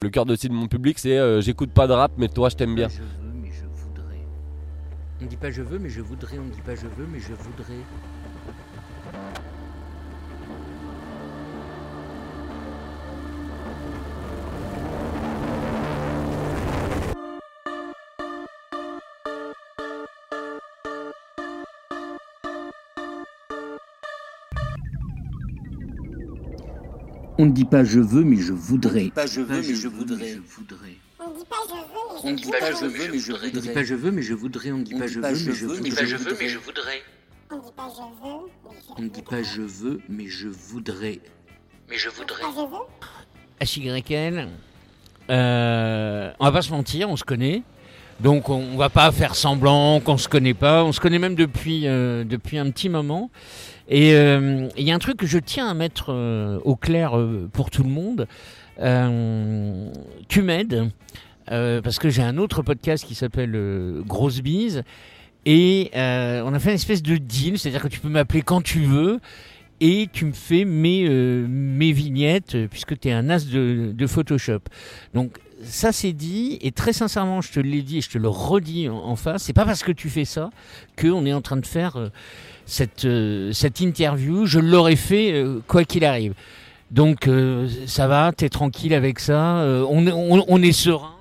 Le cœur de cible de mon public, c'est euh, j'écoute pas de rap, mais toi, je t'aime bien. Je veux, mais je voudrais. On dit pas je veux, mais je voudrais. On ne dit pas je veux, mais je voudrais. On ne dit pas je veux, mais je voudrais. Pas je veux, mais je voudrais. On mais ne dit pas je veux, mais je On ne dit voudrais. pas je veux, mais je voudrais. On ne dit pas je veux, mais je mais voudrais. voudrais. voudrais. on dit pas je veux, mais je On ne dit pas je veux, mais je voudrais. Mais je voudrais. HYL, euh, on va pas se mentir, on se connaît. Donc on, on va pas faire semblant qu'on se connaît pas. On se connaît même depuis, euh, depuis un petit moment. Et euh, il y a un truc que je tiens à mettre euh, au clair euh, pour tout le monde. Euh, tu m'aides euh, parce que j'ai un autre podcast qui s'appelle euh, Grosse Bise. Et euh, on a fait une espèce de deal, c'est-à-dire que tu peux m'appeler quand tu veux et tu me fais mes, euh, mes vignettes euh, puisque tu es un as de, Photoshop. Donc ça c'est dit et très sincèrement je te l'ai dit et je te le redis en, en face, c'est pas parce que tu fais ça qu'on est en train de faire euh, cette, euh, cette interview, je l'aurais fait euh, quoi qu'il arrive. Donc euh, ça va, t'es tranquille avec ça, euh, on, est- on, on est serein.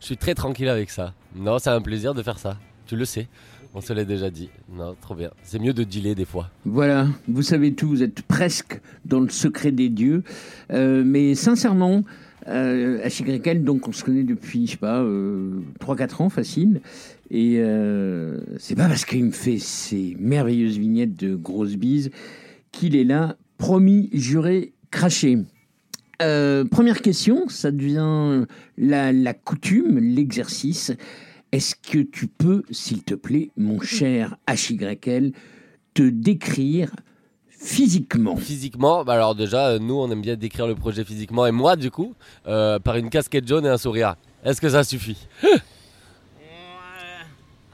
Je suis très tranquille avec ça. Non, c'est un plaisir de faire ça. Tu le sais. On se l'est déjà dit. Non, trop bien. C'est mieux de dealer des fois. Voilà, vous savez tout, vous êtes presque dans le secret des dieux. Euh, mais sincèrement, euh, HYL, donc on se connaît depuis, je sais pas, euh, 3-4 ans, facile. Et euh, c'est pas parce qu'il me fait ces merveilleuses vignettes de grosses bises qu'il est là, promis, juré, craché. Euh, première question, ça devient la, la coutume, l'exercice. Est-ce que tu peux, s'il te plaît, mon cher HYL, te décrire physiquement Physiquement, bah alors déjà, euh, nous, on aime bien décrire le projet physiquement. Et moi, du coup, euh, par une casquette jaune et un sourire. Est-ce que ça suffit?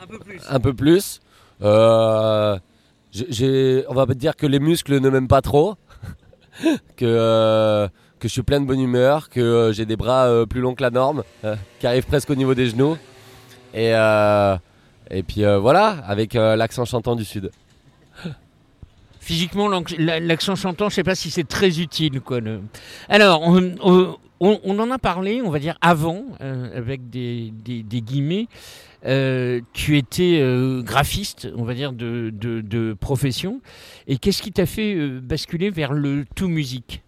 Un peu plus. Un peu plus. Euh, j'ai- on va dire que les muscles ne m'aiment pas trop. que, euh, que je suis plein de bonne humeur. Que euh, j'ai des bras euh, plus longs que la norme. euh, qui arrivent presque au niveau des genoux. Et, euh, et puis euh, voilà, avec euh, l'accent chantant du Sud. Physiquement, l'accent chantant, je sais pas si c'est très utile. Quoi, Alors, on, en a parlé, on va dire avant, euh, avec des, des- guillemets. Euh, tu étais euh, graphiste, on va dire, de, de- profession. Et qu'est-ce qui t'a fait basculer vers le tout musique?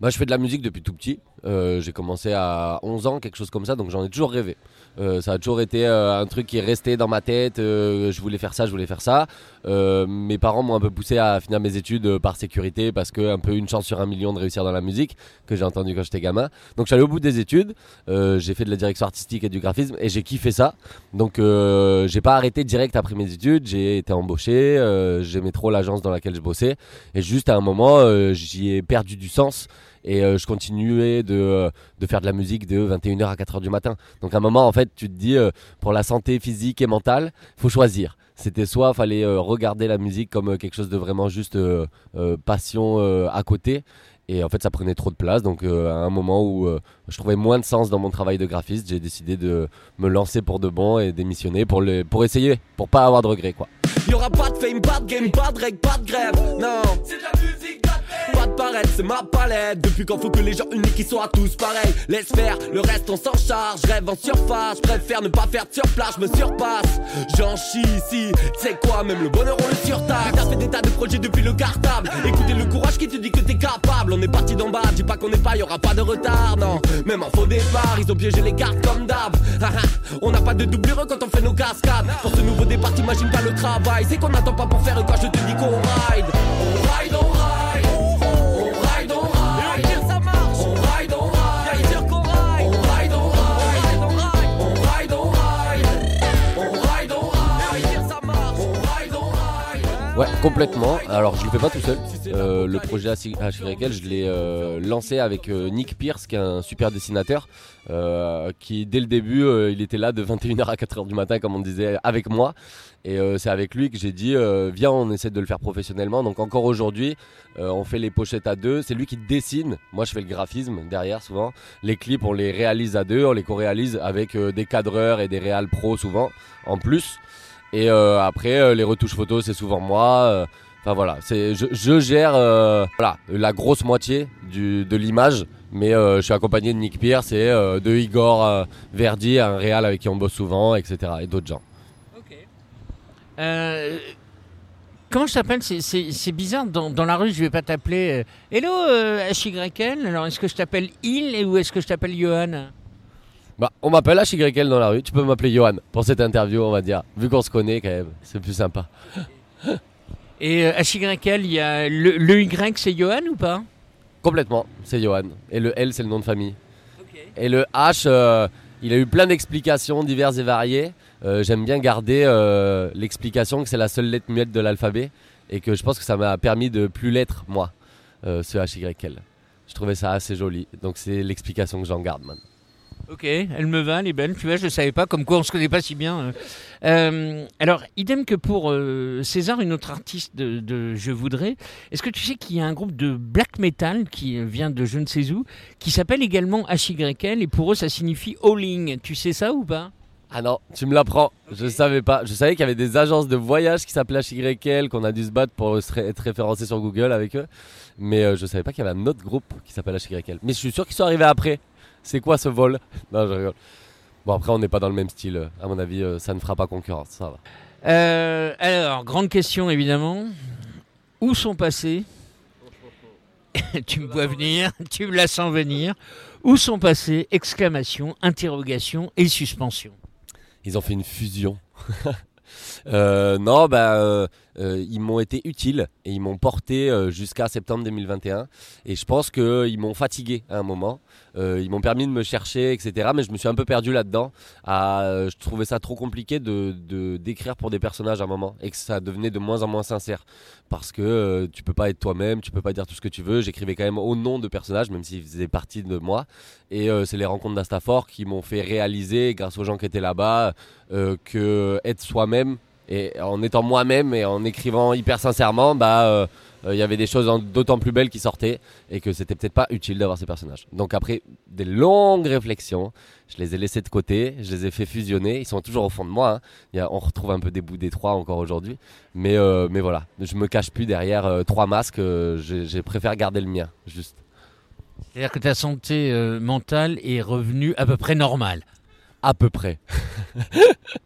Moi, je fais de la musique depuis tout petit. J'ai commencé à 11 ans, quelque chose comme ça, donc j'en ai toujours rêvé. Euh, ça a toujours été euh, un truc qui est resté dans ma tête. euh, je voulais faire ça, je voulais faire ça. Euh, mes parents m'ont un peu poussé à finir mes études euh, par sécurité parce que un peu une chance sur un million de réussir dans la musique que j'ai entendu quand j'étais gamin. Donc je suis au bout des études. J'ai fait de la direction artistique et du graphisme et j'ai kiffé ça. Donc j'ai pas arrêté direct après mes études. J'ai été embauché. J'aimais trop l'agence dans laquelle je bossais et juste à un moment j'y ai perdu du sens. Et euh, je continuais de, euh, de faire de la musique de 21h à 4h du matin. Donc à un moment, en fait, tu te dis, euh, pour la santé physique et mentale, faut choisir. C'était soit fallait euh, regarder la musique comme quelque chose de vraiment juste euh, euh, passion euh, à côté. Et en fait, ça prenait trop de place. Donc euh, à un moment où euh, je trouvais moins de sens dans mon travail de graphiste, j'ai décidé de me lancer pour de bon et démissionner pour, le, pour essayer, pour pas avoir de regrets. Quoi. Y'aura pas de fame, pas de game, pas de règles, pas de grève. Non, c'est de la musique Pas de paraître, c'est ma palette. Depuis quand faut que les gens uniques ils soient tous pareils? Laisse faire, le reste on s'en charge. Rêve en surface, préfère ne pas faire de surplace, je me surpasse. J'en chie ici, c'est quoi, même le bonheur on le surtaxe. T'as fait des tas de projets depuis le cartable. Écoutez le courage qui te dit que t'es capable. On est parti d'en bas, dis pas qu'on n'est pas, y'aura pas de retard, non. Même en faux départ, ils ont piégé les cartes comme d'hab. Ah, ah, on n'a pas de doublure quand on fait nos cascades. Pour ce nouveau départ, t'imagines pas le travail. C'est qu'on n'attend pas pour faire quoi, je te dis qu'on ride. On ride, on ride. Complètement. Alors je le fais pas tout seul. Euh, le projet HYL, je l'ai euh, lancé avec euh, Nick Pierce, qui est un super dessinateur, qui dès le début, il était là de 21h à 4h du matin, comme on disait, avec moi. Et c'est avec lui que j'ai dit, viens, on essaie de le faire professionnellement. Donc encore aujourd'hui, on fait les pochettes à deux. C'est lui qui dessine. Moi, je fais le graphisme derrière souvent. Les clips, on les réalise à deux, on les co-réalise avec des cadreurs et des réals pros souvent, en plus. Et euh, après, euh, les retouches photos, c'est souvent moi. euh, Enfin voilà, je, gère la grosse moitié de l'image, mais je suis accompagné de Nick Pierce et de Igor Verdi, un réal avec qui on bosse souvent, etc. et d'autres gens. Euh, comment je t'appelle? C'est- bizarre, dans, la rue, je vais pas t'appeler Hello HYL, alors est-ce que je t'appelle Il ou est-ce que je t'appelle Johan? Bah, on m'appelle HYL dans la rue. Tu peux m'appeler Johan pour cette interview, on va dire. Vu qu'on se connaît quand même, c'est plus sympa. Et euh, HYL, il y a le, le Y, c'est Johan ou pas? Complètement, c'est Johan. Et le L, c'est le nom de famille. Et le H, euh, il a eu plein d'explications diverses et variées. Euh, J'aime bien garder euh, l'explication que c'est la seule lettre muette de l'alphabet et que je pense que ça m'a permis de plus l'être, moi, ce HYL. Je trouvais ça assez joli. Donc c'est l'explication que j'en garde maintenant. Ok, elle me va, elle est belle. Tu vois, je ne savais pas, comme quoi on se connaît pas si bien. euh. Euh, alors, idem que pour euh, César, une autre artiste de, de Je voudrais. Est-ce que tu sais qu'il y a un groupe de black metal qui vient de je ne sais où, qui s'appelle également HYL et pour eux ça signifie Alling. Tu sais ça ou pas? Ah non, tu me l'apprends. Je savais pas. Je savais qu'il y avait des agences de voyage qui s'appelaient HYL, qu'on a dû se battre pour être référencé sur Google avec eux. Mais euh, je savais pas qu'il y avait un autre groupe qui s'appelle HYL. Mais je suis sûr qu'ils sont arrivés après. C'est quoi ce vol Non, je rigole. Bon, après, on n'est pas dans le même style. À mon avis, euh, ça ne fera pas concurrence. Ça va. Euh, Alors, grande question évidemment. Où sont passés Tu me vois venir, tu me la sens venir. Où sont passés Exclamation, interrogation et suspension? Ils ont fait une fusion. Euh, non, bah, ils m'ont été utiles et ils m'ont porté euh, jusqu'à septembre 2021. Et je pense qu'ils m'ont fatigué à un moment. Euh, ils m'ont permis de me chercher, etc. Mais je me suis un peu perdu là-dedans. Euh, je trouvais ça trop compliqué d'écrire pour des personnages à un moment et que ça devenait de moins en moins sincère parce que euh, tu peux pas être toi-même, tu peux pas dire tout ce que tu veux. J'écrivais quand même au nom de personnages, même s'ils faisaient partie de moi. Et euh, c'est les rencontres d'Astafor qui m'ont fait réaliser, grâce aux gens qui étaient là-bas, euh, que être soi-même et en étant moi-même et en écrivant hyper sincèrement, bah euh, euh, il y avait des choses d'autant plus belles qui sortaient et que c'était peut-être pas utile d'avoir ces personnages. Donc après des longues réflexions, je les ai laissés de côté, je les ai fait fusionner. Ils sont toujours au fond de moi. hein. Il y a- on retrouve un peu des bouts des trois encore aujourd'hui, mais euh, mais voilà, je me cache plus derrière euh, trois masques. euh, j'ai préféré garder le mien, juste. C'est-à-dire que ta santé euh, mentale est revenue à peu près normale. À peu près.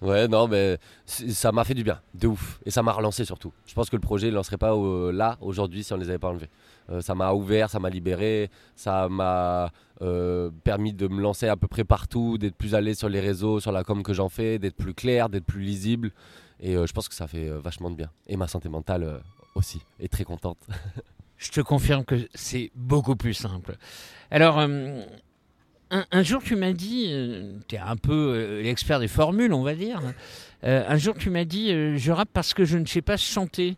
ouais, non, mais ça m'a fait du bien, de ouf. Et ça m'a relancé surtout. Je pense que le projet ne lancerait pas euh, là, aujourd'hui, si on ne les avait pas enlevés. Euh, ça m'a ouvert, ça m'a libéré, ça m'a euh, permis de me lancer à peu près partout, d'être plus l'aise sur les réseaux, sur la com que j'en fais, d'être plus clair, d'être plus lisible. Et je pense que ça fait vachement de bien. Et ma santé mentale aussi est très contente. Je te confirme que c'est beaucoup plus simple. Alors, un, jour, tu m'as dit, tu es un peu euh, l'expert des formules, on va dire. Euh, un jour, tu m'as dit, euh, je rappe parce que je ne sais pas chanter.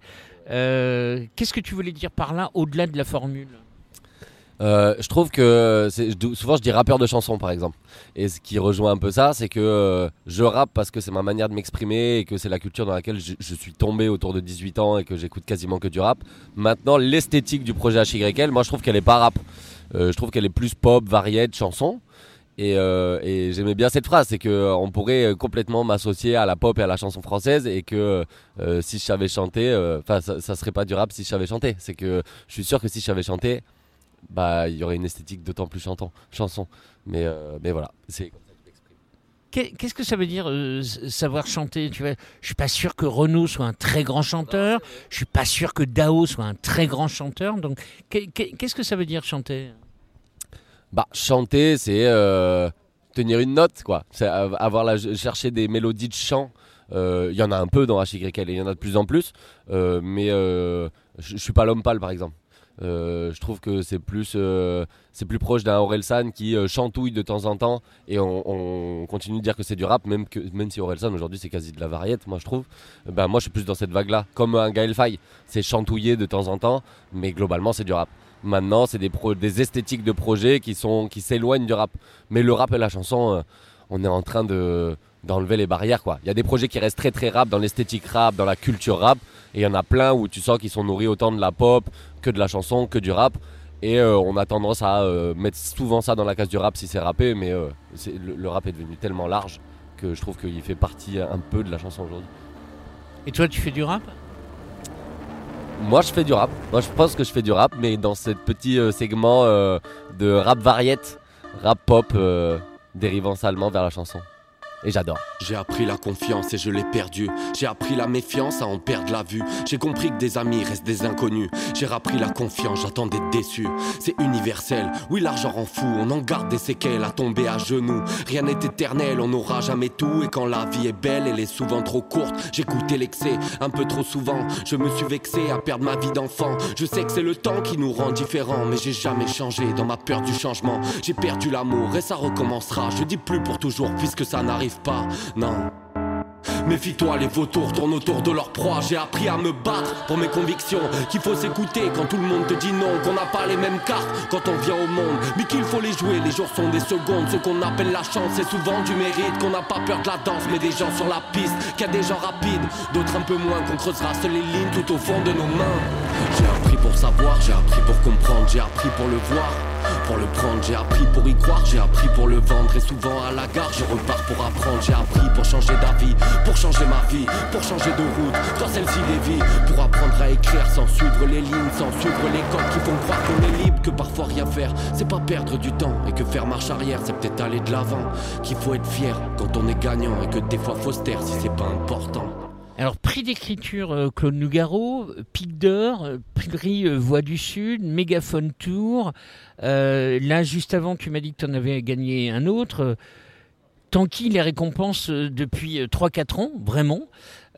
Euh, Qu'est-ce que tu voulais dire par là, au-delà de la formule? Euh, je trouve que souvent je dis rappeur de chansons par exemple. Et ce qui rejoint un peu ça, c'est que euh, je rappe parce que c'est ma manière de m'exprimer et que c'est la culture dans laquelle je, je suis tombé autour de 18 ans et que j'écoute quasiment que du rap. Maintenant, l'esthétique du projet HYL, moi je trouve qu'elle est pas rap. Euh, je trouve qu'elle est plus pop, variette, chanson. Et, euh, et j'aimais bien cette phrase, c'est que euh, on pourrait euh, complètement m'associer à la pop et à la chanson française et que euh, si je savais chanter, enfin ça, ça serait pas du rap si je savais chanter. C'est que je suis sûr que si je savais chanter, bah il y aurait une esthétique d'autant plus chantant, chanson. Mais mais voilà, c'est Qu'est-ce que ça veut dire euh, savoir chanter Tu vois, je suis pas sûr que Renaud soit un très grand chanteur. Je suis pas sûr que Dao soit un très grand chanteur. Donc, qu'est- qu'est- qu'est-ce que ça veut dire chanter? Bah chanter, c'est euh, tenir une note quoi. C'est av- avoir la chercher des mélodies de chant. Euh, Il y en a un peu dans HYL et il y en a de plus en plus. Euh, mais euh, je suis pas l'homme pâle par exemple. Euh, je trouve que c'est plus, euh, plus proche d'un Orelsan qui euh, chantouille de temps en temps et on, on continue de dire que c'est du rap, même, que, même si Orelsan aujourd'hui c'est quasi de la variette, moi je trouve. Ben, moi je suis plus dans cette vague-là, comme un Gaël Faye, c'est chantouiller de temps en temps, mais globalement c'est du rap. Maintenant, c'est des, esthétiques de projets qui qui s'éloignent du rap. Mais le rap et la chanson, euh, on est en train de d'enlever les barrières. Il y a des projets qui restent très très rap dans l'esthétique rap, dans la culture rap, et il y en a plein où tu sens qu'ils sont nourris autant de la pop que de la chanson, que du rap. Et euh, on a tendance à euh, mettre souvent ça dans la case du rap si c'est rappé, mais le rap est devenu tellement large que je trouve qu'il fait partie un peu de la chanson aujourd'hui. Et toi, tu fais du rap? Moi, je fais du rap. Moi, je pense que je fais du rap, mais dans ce petit euh, segment euh, de rap variette, rap pop, euh, dérivant salement vers la chanson. Et j'adore. J'ai appris la confiance et je l'ai perdue. J'ai appris la méfiance à en perdre la vue. J'ai compris que des amis restent des inconnus. J'ai appris la confiance, j'attends d'être déçu. C'est universel, oui l'argent rend fou. On en garde des séquelles à tomber à genoux. Rien n'est éternel, on n'aura jamais tout. Et quand la vie est belle, elle est souvent trop courte. J'écoutais l'excès un peu trop souvent. Je me suis vexé à perdre ma vie d'enfant. Je sais que c'est le temps qui nous rend différents. Mais j'ai jamais changé dans ma peur du changement. J'ai perdu l'amour et ça recommencera. Je dis plus pour toujours puisque ça n'arrive pas. Non. Méfie-toi, les vautours tournent autour de leur proie. J'ai appris à me battre pour mes convictions. Qu'il faut s'écouter quand tout le monde te dit non. Qu'on n'a pas les mêmes cartes quand on vient au monde. Mais qu'il faut les jouer, les jours sont des secondes. Ce qu'on appelle la chance, c'est souvent du mérite. Qu'on n'a pas peur de la danse, mais des gens sur la piste. Qu'il y a des gens rapides, d'autres un peu moins. Qu'on creusera seules les lignes tout au fond de nos mains. J'ai appris pour savoir, j'ai appris pour comprendre, j'ai appris pour le voir. Pour le prendre, j'ai appris pour y croire, j'ai appris pour le vendre. Et souvent à la gare, je repars pour apprendre. J'ai appris pour changer d'avis, pour changer ma vie, pour changer de route, dans celle-ci des vies. Pour apprendre à écrire sans suivre les lignes, sans suivre les codes qui font croire qu'on est libre. Que parfois rien faire, c'est pas perdre du temps. Et que faire marche arrière, c'est peut-être aller de l'avant. Qu'il faut être fier quand on est gagnant. Et que des fois faut se taire si c'est pas important. Alors, prix d'écriture euh, Claude Nougaro, Pic d'Or, euh, prix euh, Voix du Sud, Mégaphone Tour. Là, juste avant, tu m'as dit que tu en avais gagné un autre. Tanky, les récompenses depuis euh, 3-4 ans, vraiment.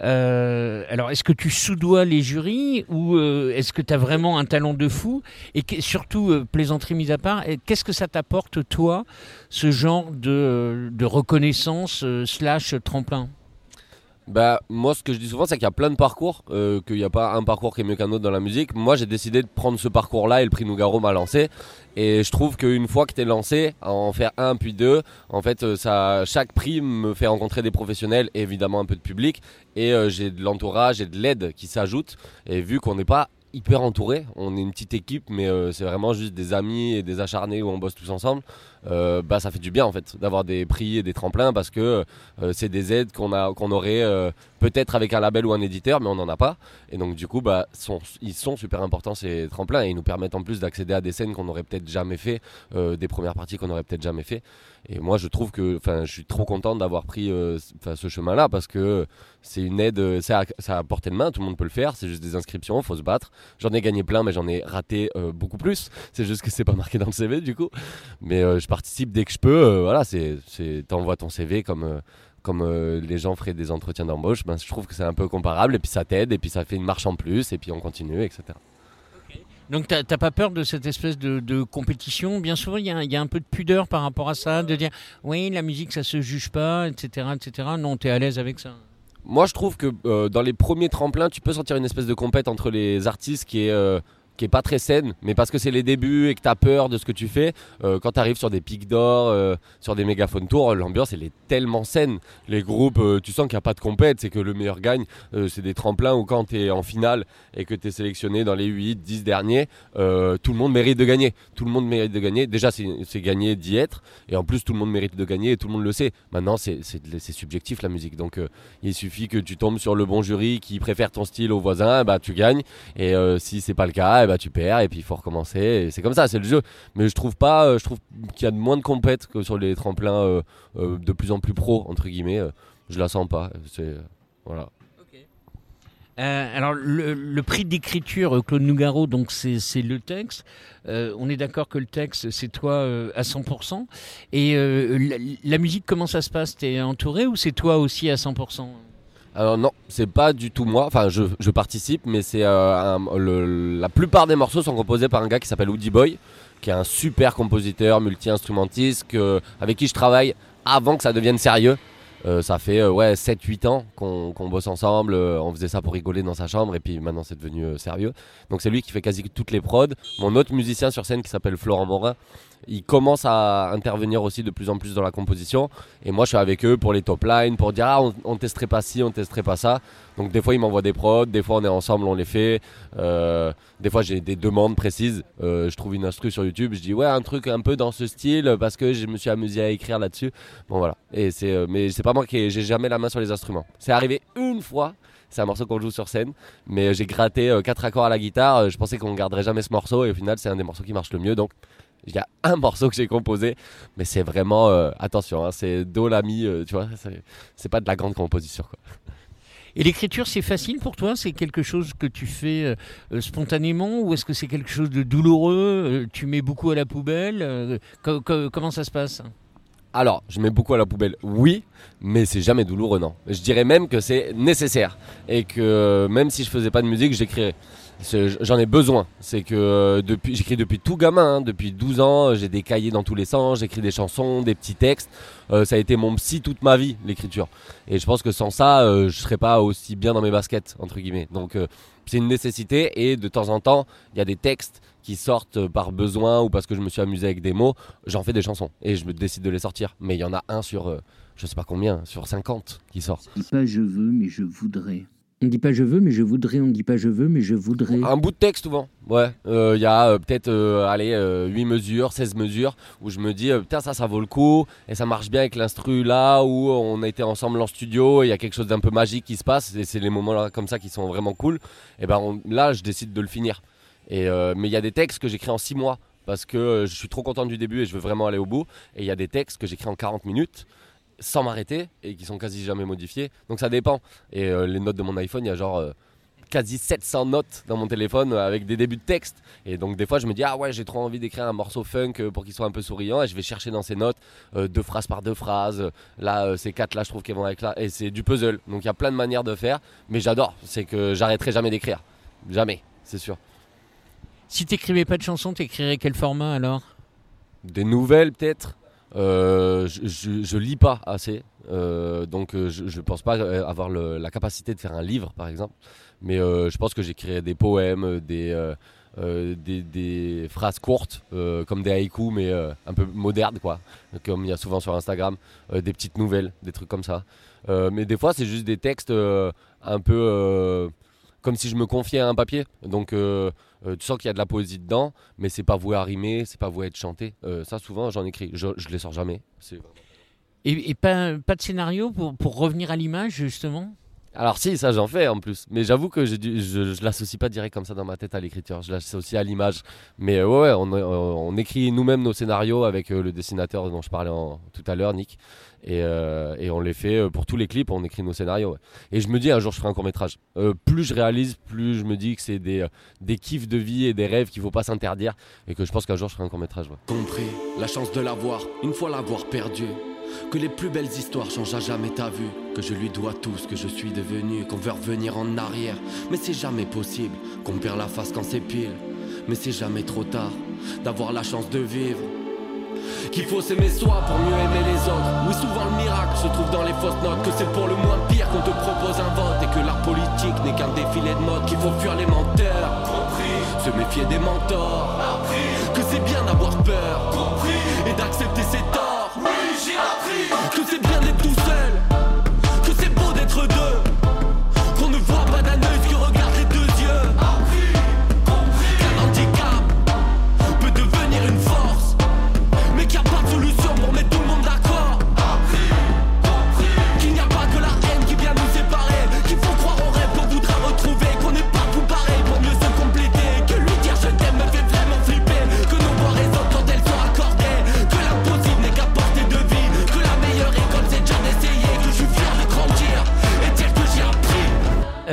Alors, est-ce que tu sous-dois les jurys ou est-ce que tu as vraiment un talent de fou? Et surtout, plaisanterie mise à part, qu'est-ce que ça t'apporte, toi, ce genre de, reconnaissance slash tremplin? Bah, moi, ce que je dis souvent, c'est qu'il y a plein de parcours, euh, qu'il n'y a pas un parcours qui est mieux qu'un autre dans la musique. Moi, j'ai décidé de prendre ce parcours-là et le prix Nougaro m'a lancé. Et je trouve qu'une fois que t'es lancé, à en faire un puis deux, en fait, euh, ça, chaque prix me fait rencontrer des professionnels et évidemment un peu de public. Et euh, j'ai de l'entourage et de l'aide qui s'ajoute. Et vu qu'on n'est pas hyper entouré, on est une petite équipe, mais euh, c'est vraiment juste des amis et des acharnés où on bosse tous ensemble. euh, bah, ça fait du bien en fait d'avoir des prix et des tremplins parce que euh, c'est des aides qu'on aurait peut-être avec un label ou un éditeur mais on n'en a pas. Et donc du coup bah ils sont super importants ces tremplins et ils nous permettent en plus d'accéder à des scènes qu'on aurait peut-être jamais fait des premières parties qu'on aurait peut-être jamais fait et moi je trouve que enfin je suis trop content d'avoir pris euh, ce chemin là parce que c'est une aide euh, à, c'est à portée de main tout le monde peut le faire c'est juste des inscriptions faut se battre j'en ai gagné plein mais j'en ai raté euh, beaucoup plus c'est juste que c'est pas marqué dans le CV du coup mais je participe dès que je peux. voilà, t'envoies ton CV comme, comme les gens feraient des entretiens d'embauche. Ben, je trouve que c'est un peu comparable et puis ça t'aide et puis ça fait une marche en plus et puis on continue, etc. Donc t'as pas peur de cette espèce de, compétition? Bien souvent, il y, a un- il y a un peu de pudeur par rapport à ça, de dire oui, la musique, ça se juge pas, etc., etc. Non, t'es à l'aise avec ça? Moi, je trouve que euh, dans les premiers tremplins, tu peux sentir une espèce de compète entre les artistes qui est. euh, qui est pas très saine, mais parce que c'est les débuts et que tu as peur de ce que tu fais, euh, quand tu arrives sur des pics d'or, euh, sur des mégaphones tours, l'ambiance elle est tellement saine. Les groupes, euh, tu sens qu'il n'y a pas de compète, c'est que le meilleur gagne. C'est des tremplins où quand tu es en finale et que tu es sélectionné dans les 8, 10 derniers, tout le monde mérite de gagner. Tout le monde mérite de gagner. Déjà, c'est gagné d'y être, et en plus, tout le monde mérite de gagner et tout le monde le sait. Maintenant, c'est subjectif la musique, donc il suffit que tu tombes sur le bon jury qui préfère ton style au voisin, bah tu gagnes. Et si c'est pas le cas, bah, tu perds et puis il faut recommencer. C'est comme ça, c'est le jeu. Mais je trouve pas, euh, je trouve qu'il y a moins de compètes que sur les tremplins euh, euh, de plus en plus pro entre guillemets. je la sens pas. C'est voilà. Alors, le, prix d'écriture, Claude Nougaro, donc c'est le texte. On est d'accord que le texte, c'est toi à 100%. Et la, la musique, comment ça se passe? T'es entouré ou c'est toi aussi à 100% Alors non, c'est pas du tout moi. Enfin, je, je participe, mais c'est euh, la plupart des morceaux sont composés par un gars qui s'appelle Woody Boy, qui est un super compositeur, multi-instrumentiste, avec qui je travaille avant que ça devienne sérieux. Euh, ça fait euh, ouais 7-8 ans qu'on qu'on bosse ensemble. euh, on faisait ça pour rigoler dans sa chambre et puis maintenant c'est devenu euh, sérieux. Donc c'est lui qui fait quasi toutes les prods. Mon autre musicien sur scène qui s'appelle Florent Morin, il commence à intervenir aussi de plus en plus dans la composition. Et moi je suis avec eux pour les top lines, pour dire ah on, on testerait pas ci, on testerait pas ça. Donc des fois ils m'envoient des prods, des fois on est ensemble, on les fait. Euh, des fois j'ai des demandes précises. Euh, je trouve une instru sur YouTube, je dis ouais un truc un peu dans ce style parce que je me suis amusé à écrire là-dessus. Bon voilà. Et c'est euh, mais c'est pas moi qui ai- j'ai jamais la main sur les instruments. C'est arrivé une fois. C'est un morceau qu'on joue sur scène, mais j'ai gratté quatre accords à la guitare. Je pensais qu'on garderait jamais ce morceau et au final c'est un des morceaux qui marche le mieux. Donc il y a un morceau que j'ai composé, mais c'est vraiment euh, attention, hein, c'est do la mi, euh, tu vois, c'est- pas de la grande composition. Quoi. Et l'écriture, c'est facile pour toi? C'est quelque chose que tu fais euh, spontanément? Ou est-ce que c'est quelque chose de douloureux Tu mets beaucoup à la poubelle co- co- Comment ça se passe? Alors, je mets beaucoup à la poubelle, oui, mais c'est jamais douloureux, non. Je dirais même que c'est nécessaire et que même si je faisais pas de musique, j'écrirais. J'en ai besoin. C'est que euh, depuis, j'écris depuis tout gamin, hein, depuis 12 ans, j'ai des cahiers dans tous les sens, j'écris des chansons, des petits textes. Euh, ça a été mon psy toute ma vie, l'écriture. Et je pense que sans ça, euh, je serais pas aussi bien dans mes baskets, entre guillemets. Donc, euh, c'est une nécessité et de temps en temps, il y a des textes qui sortent euh, par besoin ou parce que je me suis amusé avec des mots, j'en fais des chansons et je me décide de les sortir. Mais il y en a un sur, euh, je sais pas combien, sur 50 qui sort. Pas je veux, mais je voudrais. On dit pas je veux, mais je voudrais. On dit pas je veux, mais je voudrais. Un bout de texte souvent, ouais. Euh, Il y a euh, peut-être euh, allez, euh, 8 mesures, 16 mesures où je me dis, euh, putain, ça, ça vaut le coup et ça marche bien avec l'instru là où on été ensemble en studio et il y a quelque chose d'un peu magique qui se passe et c'est les moments comme ça qui sont vraiment cool. Et ben là, je décide de le finir. Euh, mais il y a des textes que j'écris en 6 mois parce que euh, je suis trop content du début et je veux vraiment aller au bout. Et il y a des textes que j'écris en 40 minutes sans m'arrêter et qui sont quasi jamais modifiés. Donc ça dépend. Et euh, les notes de mon iPhone, il y a genre euh, quasi 700 notes dans mon téléphone euh, avec des débuts de texte. Et donc des fois je me dis ah ouais j'ai trop envie d'écrire un morceau funk pour qu'il soit un peu souriant et je vais chercher dans ces notes euh, deux phrases par deux phrases. Là ces quatre là je trouve qu'elles vont avec là et c'est du puzzle. Donc il y a plein de manières de faire. Mais j'adore. C'est que j'arrêterai jamais d'écrire. Jamais, c'est sûr. Si t'écrivais pas de chansons, t'écrirais quel format alors? Des nouvelles peut-être? Euh, je, je, je lis pas assez, Euh, donc euh, je, je pense pas avoir la capacité de faire un livre par exemple. Mais je pense que j'écrirai des poèmes, des, des, phrases courtes, comme des haïkus, mais un peu modernes quoi, comme il y a souvent sur Instagram, des petites nouvelles, des trucs comme ça. Mais des fois c'est juste des textes un peu comme si je me confiais à un papier. Donc tu sens qu'il y a de la poésie dedans, mais c'est pas voué à rimer, c'est pas voué à être chanté. Euh, ça, souvent, j'en écris. Je, je les sors jamais. Et, pas, de scénario pour revenir à l'image justement? Alors, si, ça, j'en fais en plus. Mais j'avoue que je, je l'associe pas direct comme ça dans ma tête à l'écriture. Je l'associe à l'image. Mais euh, ouais, on, écrit nous-mêmes nos scénarios avec euh, le dessinateur dont je parlais en- tout à l'heure, Nick. Et, euh, on les fait pour tous les clips, on écrit nos scénarios. Et je me dis un jour je ferai un court métrage. plus je réalise, plus je me dis que c'est des, des kiffs de vie et des rêves qu'il faut pas s'interdire. Et que je pense qu'un jour je ferai un court métrage. compris la chance de l'avoir, une fois l'avoir perdu. Que les plus belles histoires changent à jamais ta vue. Que je lui dois tout ce que je suis devenu. Qu'on veut revenir en arrière, mais c'est jamais possible. Qu'on perd la face quand c'est pile, mais c'est jamais trop tard d'avoir la chance de vivre. Qu'il faut s'aimer soi pour mieux aimer les autres. Oui, souvent le miracle se trouve dans les fausses notes. Que c'est pour le moins pire qu'on te propose un vote. Et que l'art politique n'est qu'un défilé de mode. Qu'il faut fuir les menteurs. Se méfier des mentors. Que c'est bien d'avoir peur. Et d'accepter ses torts. Que c'est bien d'être tout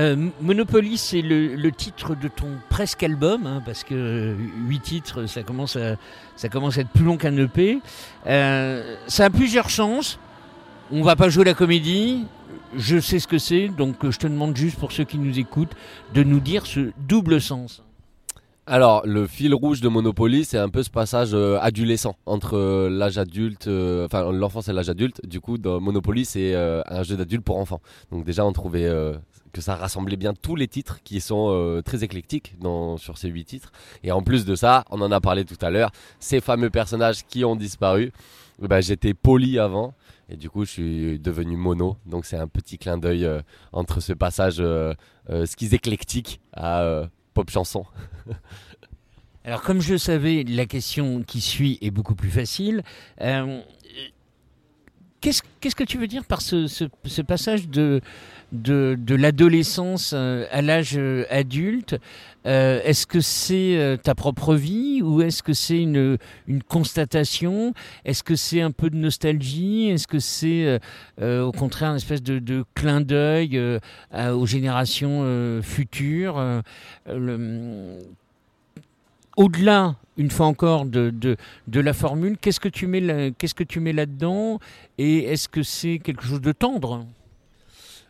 Euh, Monopoly, c'est le, titre de ton presque album, hein, parce que 8 titres, ça commence à, ça commence à être plus long qu'un EP. Euh, ça a plusieurs chances. On va pas jouer la comédie. je sais ce que c'est, donc euh, je te demande juste pour ceux qui nous écoutent de nous dire ce double sens. Alors, le fil rouge de Monopoly, c'est un peu ce passage euh, adolescent entre euh, l'âge adulte, euh, enfin l'enfance et l'âge adulte. Du coup, Monopoly, c'est un jeu d'adulte pour enfants. Donc déjà, on trouvait que ça rassemblait bien tous les titres qui sont très éclectiques sur ces huit titres. Et en plus de ça, on en a parlé tout à l'heure, ces fameux personnages qui ont disparu. eh ben, J'étais poli avant. Et du coup, je suis devenu mono. Donc, c'est un petit clin d'œil entre ce passage skis éclectique à pop chanson. Alors comme je savais, la question qui suit est beaucoup plus facile. Euh, Qu'est-ce que tu veux dire par ce passage de, de, de l'adolescence euh, à l'âge euh, adulte Euh, Est-ce que c'est ta propre vie ou est-ce que c'est une, une constatation? Est-ce que c'est un peu de nostalgie? Est-ce que c'est au contraire une espèce de, de clin d'œil aux générations futures au-delà, une fois encore, de, de, de la formule, qu'est-ce que tu mets, qu'est-ce que tu mets là-dedans? Et est-ce que c'est quelque chose de tendre?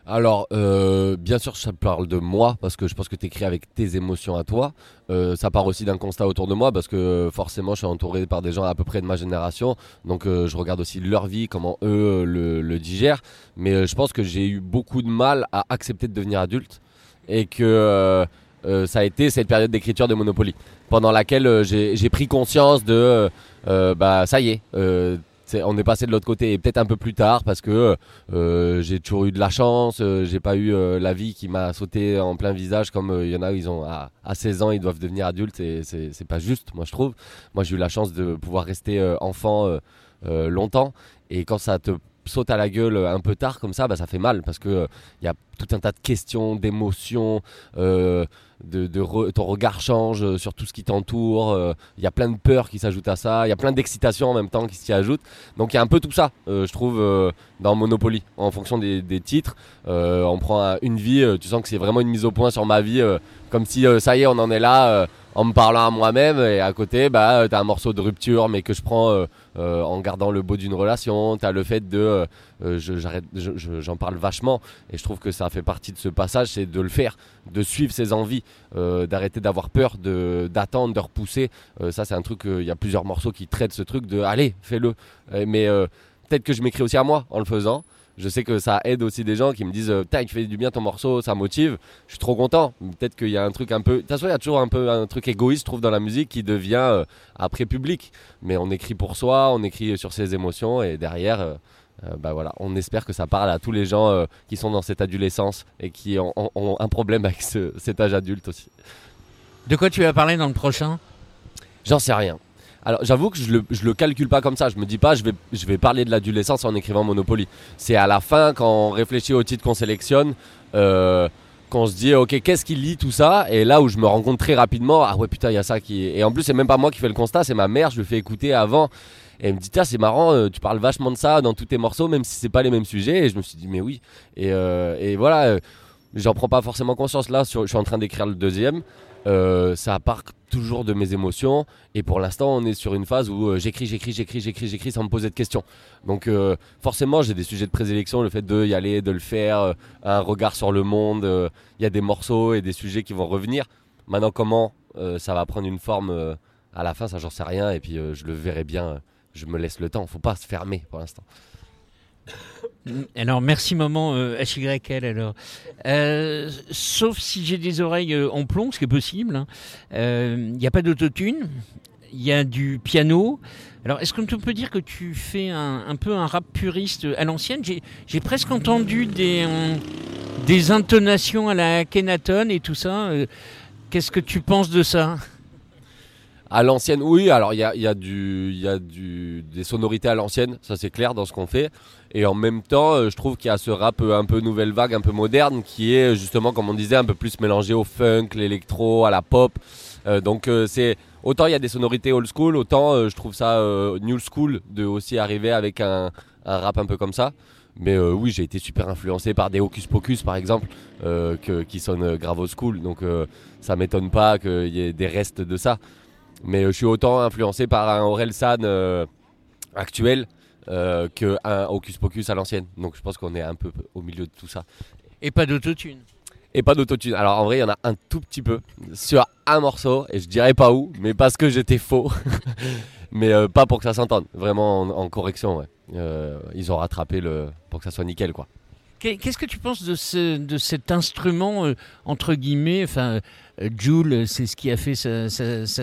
Alors, euh, bien sûr, ça parle de moi, parce que je pense que tu écris avec tes émotions à toi. Euh, ça part aussi d'un constat autour de moi, parce que forcément, je suis entouré par des gens à peu près de ma génération. Donc, euh, je regarde aussi leur vie, comment eux euh, le, le digèrent. Mais euh, je pense que j'ai eu beaucoup de mal à accepter de devenir adulte. Et que ça a été cette période d'écriture de Monopoly, pendant laquelle j'ai pris conscience de, bah, ça y est. euh, on est passé de l'autre côté et peut-être un peu plus tard parce que euh, j'ai toujours eu de la chance, euh, j'ai pas eu euh, la vie qui m'a sauté en plein visage comme euh, il y en a, ils ont à, à 16 ans, ils doivent devenir adultes et c'est pas juste, moi je trouve. Moi j'ai eu la chance de pouvoir rester euh, enfant euh, euh, longtemps et quand ça te saute à la gueule euh, un peu tard comme ça, bah, ça fait mal parce que il y a tout un tas de questions, d'émotions, euh, de, ton regard change euh, sur tout ce qui t'entoure. euh, Il y a plein de peurs qui s'ajoutent à ça. Il y a plein d'excitation en même temps qui s'y ajoutent. Donc il y a un peu tout ça, euh, je trouve, euh, dans Monopoly. En fonction des, titres, euh, on prend un- une vie, euh, tu sens que c'est vraiment une mise au point sur ma vie, euh, comme si euh, ça y est, on en est là. En me parlant à moi-même et à côté bah euh, t'as un morceau de rupture mais que je prends euh, euh, en gardant le beau d'une relation. T'as le fait de j'en parle vachement. Et je trouve que ça fait partie de ce passage c'est de le faire de suivre ses envies d'arrêter d'avoir peur de d'attendre de repousser. Ça c'est un truc il y a plusieurs morceaux qui traitent ce truc de allez fais-le. Mais peut-être que je m'écris aussi à moi en le faisant je sais que ça aide aussi des gens qui me disent euh, Putain, il fait du bien ton morceau, ça motive. Je suis trop content. Peut-être qu'il y a un truc un peu. De toute façon, il y a toujours un peu un truc égoïste, je trouve, dans la musique qui devient euh, après public. Mais on écrit pour soi, on écrit sur ses émotions et derrière, euh, euh, bah voilà, on espère que ça parle à tous les gens qui sont dans cette adolescence et qui ont, ont- ont un problème avec ce- cet âge adulte aussi. De quoi tu vas parler dans le prochain? J'en sais rien. Alors j'avoue que je le, le calcule pas comme ça. Je me dis pas je vais, parler de l'adolescence en écrivant Monopoly. C'est à la fin quand on réfléchit au titre qu'on sélectionne, euh, qu'on se dit ok qu'est-ce qui lie tout ça? Et là où je me rends compte très rapidement ah ouais putain il y a ça qui et en plus c'est même pas moi qui fais le constat c'est ma mère je le fais écouter avant. Et elle me dit tiens c'est marrant euh, tu parles vachement de ça dans tous tes morceaux même si c'est pas les mêmes sujets. Et je me suis dit mais oui. Et, euh, voilà j'en prends pas forcément conscience. Là je suis en train d'écrire le deuxième. Ça part toujours de mes émotions. Et pour l'instant on est sur une phase où euh, j'écris j'écris j'écris j'écris j'écris sans me poser de questions. Donc euh, forcément j'ai des sujets de présélection le fait de y aller de le faire euh, un regard sur le monde euh, il y a des morceaux et des sujets qui vont revenir. Maintenant comment euh, ça va prendre une forme euh, à la fin ça j'en sais rien. Et puis euh, je le verrai bien euh, je me laisse le temps. Faut pas se fermer pour l'instant Alors, merci maman euh, HYL alors. Euh, sauf si j'ai des oreilles euh, en plomb, ce qui est possible. hein. Euh, Il n'y a pas d'autotune, il y a du piano. Alors, est-ce qu'on peut dire que tu fais un, un peu un rap puriste à l'ancienne? J'ai presque entendu des, euh, des intonations à la Kenaton et tout ça. Euh, Qu'est-ce que tu penses de ça? À l'ancienne, oui. Alors il y a, y a du, y a du, des sonorités à l'ancienne, ça c'est clair dans ce qu'on fait. Et en même temps, euh, je trouve qu'il y a ce rap euh, un peu nouvelle vague, un peu moderne, qui est justement, comme on disait, un peu plus mélangé au funk, l'électro, à la pop. Euh, donc c'est autant il y a des sonorités old school, autant je trouve ça new school de aussi arriver avec un, un rap un peu comme ça. Mais oui, j'ai été super influencé par des Hocus Pocus par exemple, que- qui sonnent grave old school. Donc euh, ça m'étonne pas qu'il y ait des restes de ça. Mais euh, je suis autant influencé par un Orelsan euh, actuel euh, que un Hocus Pocus à l'ancienne. Donc je pense qu'on est un peu au milieu de tout ça. Et pas d'autotune. Et pas d'autotune. Alors en vrai, il y en a un tout petit peu sur un morceau, et je dirais pas où, mais parce que j'étais faux. mais euh, pas pour que ça s'entende. Vraiment en, en correction, ouais. Euh, ils ont rattrapé le pour que ça soit nickel, quoi. Qu'est- Qu'est-ce que tu penses de, ce- de cet instrument, euh, entre guillemets, enfin, Joule, c'est ce qui a fait sa,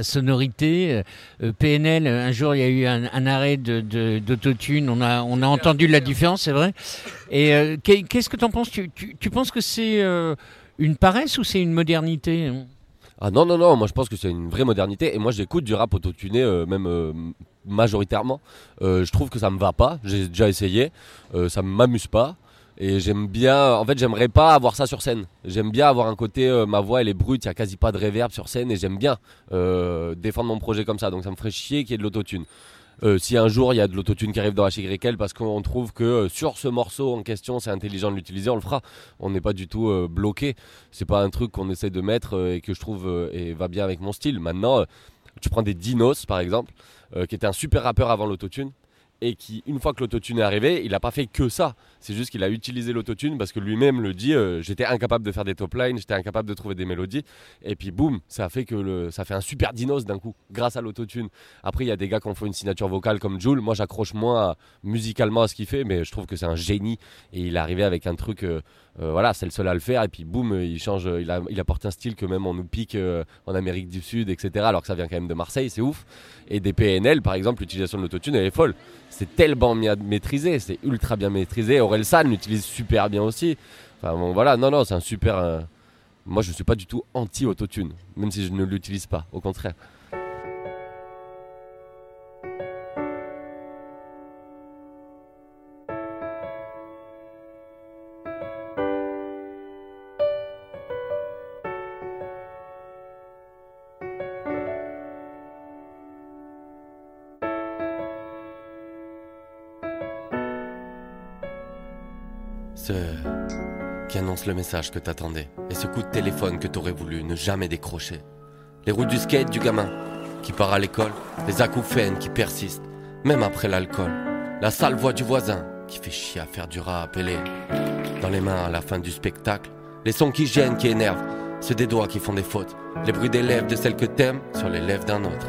sonorité. Euh, PNL, un jour, il y a eu un, arrêt de- de- d'autotune, on a, on a entendu la différence, c'est vrai. Et euh, qu'est- qu'est-ce que tu en penses? Tu, tu- penses que c'est euh, une paresse ou c'est une modernité? Ah non, non, non, moi je pense que c'est une vraie modernité. Et moi j'écoute du rap autotuné, même majoritairement. Je trouve que ça me va pas. J'ai déjà essayé. Ça m'amuse pas. Et j'aime bien. En fait, j'aimerais pas avoir ça sur scène. J'aime bien avoir un côté. euh, ma voix elle est brute, il y a quasi pas de reverb sur scène. Et j'aime bien euh, défendre mon projet comme ça. Donc ça me ferait chier qu'il y ait de l'autotune. Euh, si un jour il y a de l'autotune qui arrive dans HYL parce qu'on trouve que sur ce morceau en question c'est intelligent de l'utiliser, on le fera. On n'est pas du tout bloqué. C'est pas un truc qu'on essaie de mettre et que je trouve et va bien avec mon style. Maintenant, tu prends des Dinos par exemple, qui était un super rappeur avant l'autotune et qui, une fois que l'autotune est arrivé, il n'a pas fait que ça. C'est juste qu'il a utilisé l'autotune parce que lui-même le dit euh, j'étais incapable de faire des top lines, j'étais incapable de trouver des mélodies. Et puis boum, ça fait que le, ça fait un super dinos d'un coup, grâce à l'autotune. Après, il y a des gars qui ont fait une signature vocale comme Jules. Moi, j'accroche moins musicalement à ce qu'il fait, mais je trouve que c'est un génie. Et il est arrivé avec un truc, euh, euh, voilà, c'est le seul à le faire. Et puis boum, il change, il, apporte un style que même on nous pique euh, en Amérique du Sud, etc. Alors que ça vient quand même de Marseille, c'est ouf. Et des PNL, par exemple, l'utilisation de l'autotune, elle est folle. C'est tellement bien maîtrisé, c'est ultra bien maîtrisé. Aurel San l'utilise super bien aussi. Enfin bon, voilà, non, non, c'est un super. euh, Moi, je suis pas du tout anti-autotune, même si je ne l'utilise pas, au contraire. Le message que t'attendais et ce coup de téléphone que t'aurais voulu ne jamais décrocher. Les routes du skate du gamin qui part à l'école, les acouphènes qui persistent, même après l'alcool. La sale voix du voisin qui fait chier à faire du et les dans les mains à la fin du spectacle. Les sons qui gênent, qui énervent, ceux des doigts qui font des fautes. Les bruits des lèvres de celle que t'aimes sur les lèvres d'un autre.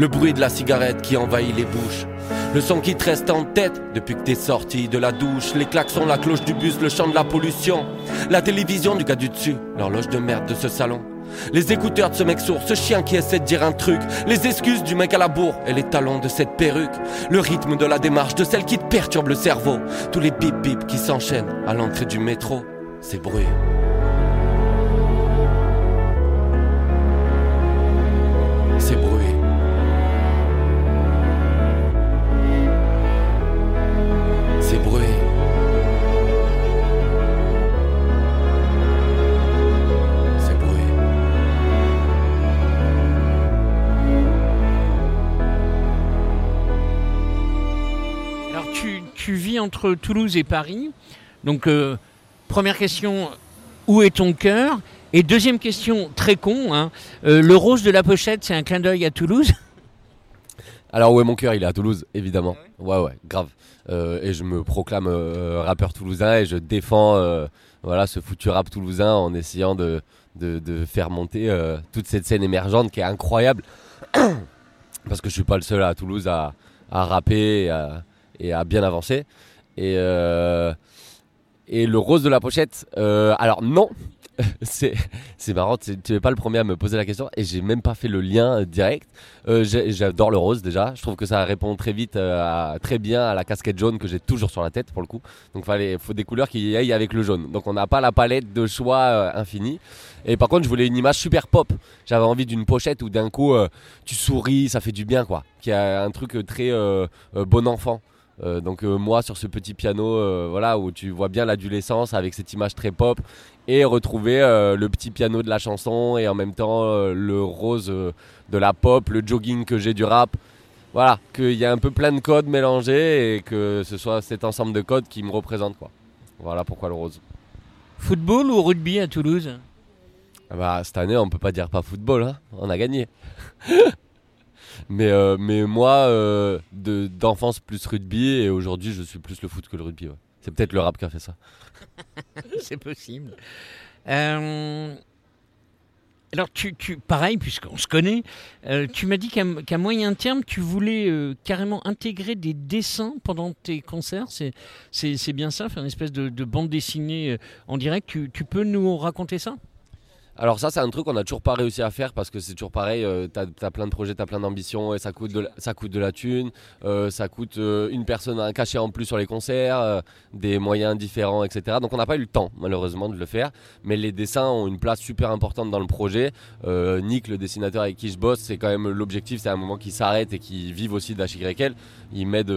Le bruit de la cigarette qui envahit les bouches. Le son qui te reste en tête depuis que t'es sorti de la douche. Les klaxons, la cloche du bus, le chant de la pollution. La télévision du gars du dessus, l'horloge de merde de ce salon. Les écouteurs de ce mec sourd, ce chien qui essaie de dire un truc. Les excuses du mec à la bourre et les talons de cette perruque. Le rythme de la démarche de celle qui te perturbe le cerveau. Tous les bip bip qui s'enchaînent à l'entrée du métro. Ces bruits. Entre Toulouse et Paris. Donc, euh, première question, où est ton cœur? Et deuxième question, très con, hein, euh, le rose de la pochette, c'est un clin d'œil à Toulouse? Alors où est mon cœur Il est à Toulouse, évidemment. Ouais, ouais, grave. Euh, et je me proclame rappeur toulousain et je défends voilà ce foutu rap toulousain en essayant de, faire monter toute cette scène émergente qui est incroyable. Parce que je suis pas le seul à Toulouse à, rapper et à bien avancer. Et, euh, et le rose de la pochette, euh, alors non, c'est marrant, tu n'es pas le premier à me poser la question et j'ai même pas fait le lien direct. Euh, J'adore le rose déjà, je trouve que ça répond très vite, très bien à la casquette jaune que j'ai toujours sur la tête pour le coup. Donc il faut des couleurs qui aillent avec le jaune. Donc on n'a pas la palette de choix infinie. Et par contre je voulais une image super pop. J'avais envie d'une pochette où d'un coup tu souris, ça fait du bien quoi. Qui a un truc très bon enfant. Euh, donc euh, moi sur ce petit piano euh, voilà où tu vois bien l'adolescence avec cette image très pop et retrouver le petit piano de la chanson et en même temps le rose de la pop, le jogging que j'ai du rap. Voilà, qu'il y a un peu plein de codes mélangés et que ce soit cet ensemble de codes qui me représente quoi. Voilà pourquoi le rose. Football ou rugby à Toulouse? Ah bah, cette année on peut pas dire pas football, hein. on a gagné. Mais, euh, mais moi, euh, de- d'enfance plus rugby et aujourd'hui je suis plus le foot que le rugby. C'est peut-être le rap qui a fait ça. C'est possible. Euh, alors, tu, tu, pareil, puisqu'on se connaît, tu m'as dit qu'à moyen terme, tu voulais carrément intégrer des dessins pendant tes concerts. C'est bien ça, faire une espèce de, de bande dessinée en direct. Tu peux nous raconter ça? Alors ça c'est un truc qu'on n'a toujours pas réussi à faire parce que c'est toujours pareil, euh, t'as as plein de projets, t'as plein d'ambitions et ça coûte de la, ça thune, euh, ça coûte euh, une personne un cachet en plus sur les concerts, euh, des moyens différents, etc. Donc on n'a pas eu le temps malheureusement de le faire, mais les dessins ont une place super importante dans le projet. Nick, le dessinateur avec qui je bosse, c'est quand même l'objectif, c'est un moment qu'il s'arrête et qu'il vive aussi d'HYL. Il m'aide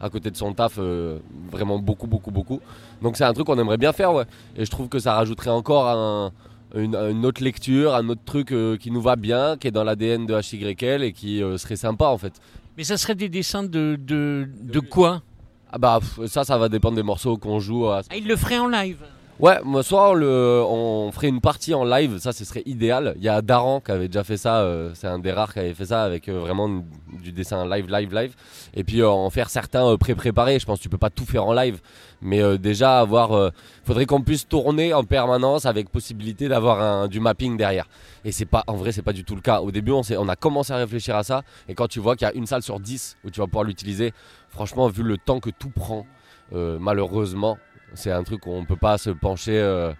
à côté de son taf vraiment beaucoup, beaucoup, beaucoup. Donc c'est un truc qu'on aimerait bien faire, ouais. Et je trouve que ça rajouterait encore un une, une autre lecture, un autre truc euh, qui nous va bien, qui est dans l'ADN de HYL et qui euh, serait sympa en fait. Mais ça serait des dessins de, de, de quoi? Ah bah ça, ça va dépendre des morceaux qu'on joue. à- ah, Il le ferait en live Ouais, moi soit on, le, on ferait une partie en live, ça ce serait idéal. Il y a Daran qui avait déjà fait ça, euh, c'est un des rares qui avait fait ça avec euh, vraiment du dessin live, live, live. Et puis euh, en faire certains pré-préparés, je pense que tu peux pas tout faire en live. Mais déjà avoir, faudrait qu'on puisse tourner en permanence avec possibilité d'avoir du mapping derrière. Et c'est pas, en vrai c'est pas du tout le cas. Au début on, on a commencé à réfléchir à ça. Et quand tu vois qu'il y a une salle sur 10 où tu vas pouvoir l'utiliser, franchement vu le temps que tout prend, malheureusement, c'est un truc où on peut pas se pencher euh,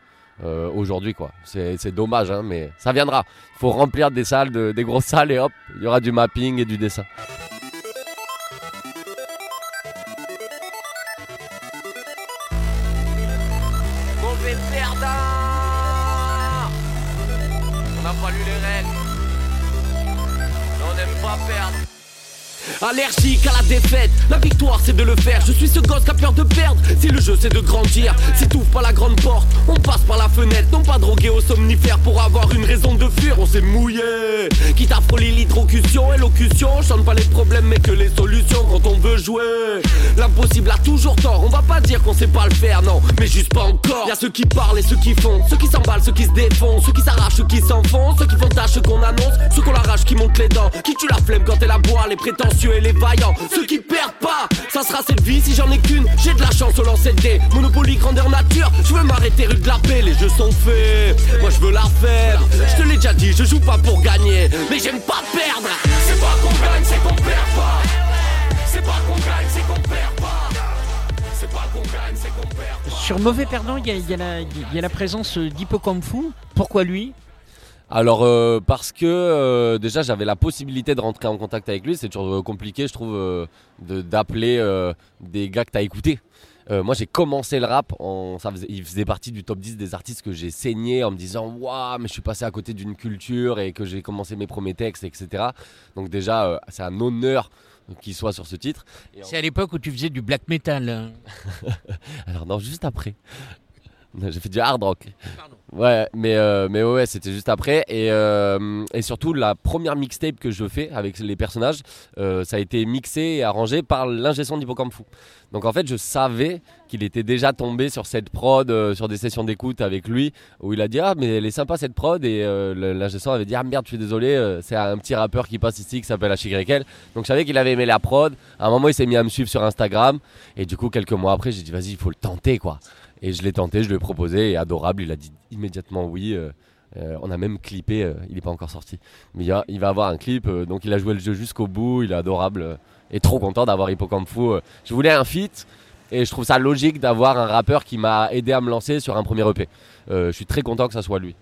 euh, aujourd'hui quoi. C'est dommage hein, mais ça viendra. Il faut remplir des salles, de- des grosses salles et hop, il y aura du mapping et du dessin. On n'a pas les règles. On n'aime pas perdre. Allergique à la défaite, la victoire c'est de le faire. Je suis ce gosse qui a peur de perdre. Si le jeu c'est de grandir, si t'ouvres pas la grande porte, on passe par la fenêtre. Non pas drogué au somnifère pour avoir une raison de fuir. On s'est mouillé, quitte à frôler l'hydrocution et locution. On chante pas les problèmes mais que les solutions quand on veut jouer. L'impossible a toujours tort. On va pas dire qu'on sait pas le faire, non, mais juste pas encore. Y a ceux qui parlent et ceux qui font, ceux qui s'emballent, ceux qui se défoncent, ceux qui s'arrachent, ceux qui s'enfoncent, ceux qui font tâche, qu'on annonce, ceux qu'on l'arrache, qui montent les dents, qui tue la flemme quand elle aboie, les et les vaillants, ceux qui perdent pas. Ça sera cette vie si j'en ai qu'une. J'ai de la chance au lancer de dés. Monopoly grandeur nature. Je veux m'arrêter rue de la paix. Les jeux sont faits. Moi je veux la faire. Je te l'ai déjà dit, je joue pas pour gagner, mais j'aime pas perdre. C'est pas qu'on gagne, c'est qu'on perd pas. C'est pas qu'on gagne, c'est qu'on perd pas. C'est pas qu'on gagne, c'est qu'on perd pas. Sur Mauvais Perdant, il y a, la- présence euh, d'Hippocampu. Pourquoi lui? Alors euh, parce que euh, déjà j'avais la possibilité de rentrer en contact avec lui, c'est toujours euh, compliqué je trouve euh, d'appeler des gars que t'as écouté. Moi j'ai commencé le rap, en, ça faisait, il faisait partie du top 10 des artistes que j'ai saigné en me disant waouh mais je suis passé à côté d'une culture et que j'ai commencé mes premiers textes etc. Donc déjà c'est un honneur qu'il soit sur ce titre. C'est à l'époque où tu faisais du black metal. hein. Alors non, juste après. J'ai fait du hard rock. Ouais, mais, euh, mais ouais, c'était juste après. Et, euh, et surtout, la première mixtape que je fais avec les personnages, euh, ça a été mixé et arrangé par l'ingé son d'Hippocampe Fou. Donc en fait, je savais qu'il était déjà tombé sur cette prod, sur des sessions d'écoute avec lui, où il a dit Ah, mais elle est sympa cette prod. Et l'ingé son avait dit Ah merde, je suis désolé, c'est un petit rappeur qui passe ici qui s'appelle HYL. Donc je savais qu'il avait aimé la prod. À un moment, il s'est mis à me suivre sur Instagram. Et du coup, quelques mois après, j'ai dit Vas-y, il faut le tenter quoi. Et je l'ai tenté, je lui ai proposé, et adorable, il a dit immédiatement oui. euh, euh, on a même clippé, euh, il n'est pas encore sorti. Mais il, y a- il va avoir un clip, euh, donc il a joué le jeu jusqu'au bout, il est adorable, euh, et trop content d'avoir Hippocampe Fou. euh. Je voulais un feat, et je trouve ça logique d'avoir un rappeur qui m'a aidé à me lancer sur un premier EP. Euh, je suis très content que ça soit lui.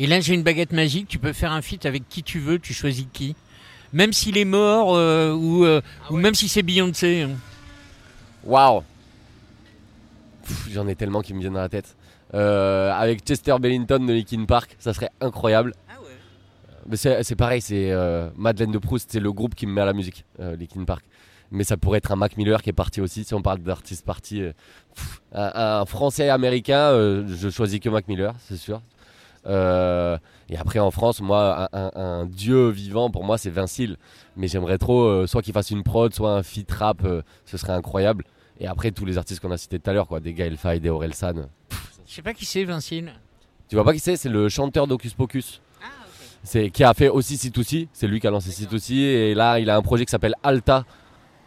Et là, j'ai une baguette magique. Tu peux faire un feat avec qui tu veux. Tu choisis qui Même s'il est mort euh, ou, euh, ou même si c'est Beyoncé. hein. Waouh J'en ai tellement qui me viennent dans la tête. Euh, avec Chester Bellington de Linkin Park, ça serait incroyable. Mais c'est pareil, c'est euh, Madeleine de Proust, c'est le groupe qui me met à la musique, euh, Linkin Park. Mais ça pourrait être un Mac Miller qui est parti aussi, si on parle d'artiste parti. euh, un, un français américain, euh, je choisis que Mac Miller, c'est sûr. Euh, et après en France, moi, un, un- un dieu vivant pour moi, c'est Vincile. Mais j'aimerais trop, euh, soit qu'il fasse une prod, soit un feat rap, euh, ce serait incroyable. Et après, tous les artistes qu'on a cités tout à l'heure, quoi, des Gaël Faye, des Orelsan. Je sais pas qui c'est, Vincile. Tu vois pas qui c'est? C'est le chanteur d'Hocus Pocus. c'est qui a fait aussi C2C. C'est lui qui a lancé C2C et là il a un projet qui s'appelle Alta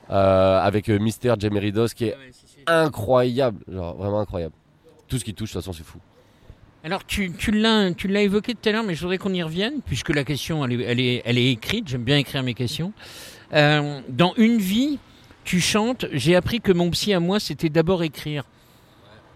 euh, avec euh, Mister Gemeridos qui est incroyable, genre vraiment incroyable. Tout ce qui touche de toute façon c'est fou. Alors tu, tu l'as tu l'as évoqué tout à l'heure, mais je voudrais qu'on y revienne, puisque la question elle est, elle est, elle est écrite, j'aime bien écrire mes questions. Euh, dans une vie, tu chantes, j'ai appris que mon psy à moi, c'était d'abord écrire.